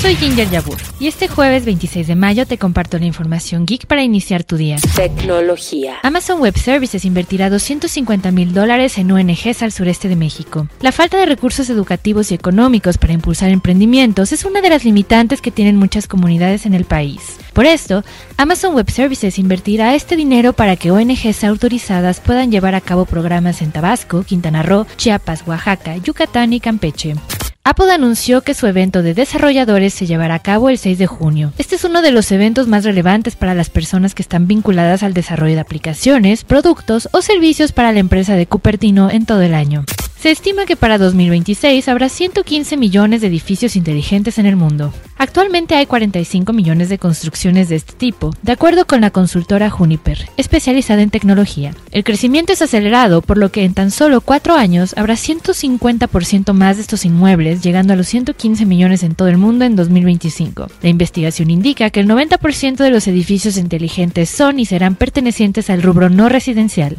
Soy Ginger Yabur y este jueves 26 de mayo te comparto la información geek para iniciar tu día. Tecnología. Amazon Web Services invertirá 250 mil dólares en ONGs al sureste de México. La falta de recursos educativos y económicos para impulsar emprendimientos es una de las limitantes que tienen muchas comunidades en el país. Por esto, Amazon Web Services invertirá este dinero para que ONGs autorizadas puedan llevar a cabo programas en Tabasco, Quintana Roo, Chiapas, Oaxaca, Yucatán y Campeche. Apple anunció que su evento de desarrolladores se llevará a cabo el 6 de junio. Este es uno de los eventos más relevantes para las personas que están vinculadas al desarrollo de aplicaciones, productos o servicios para la empresa de Cupertino en todo el año. Se estima que para 2026 habrá 115 millones de edificios inteligentes en el mundo. Actualmente hay 45 millones de construcciones de este tipo, de acuerdo con la consultora Juniper, especializada en tecnología. El crecimiento es acelerado, por lo que en tan solo 4 años habrá 150% más de estos inmuebles, llegando a los 115 millones en todo el mundo en 2025. La investigación indica que el 90% de los edificios inteligentes son y serán pertenecientes al rubro no residencial.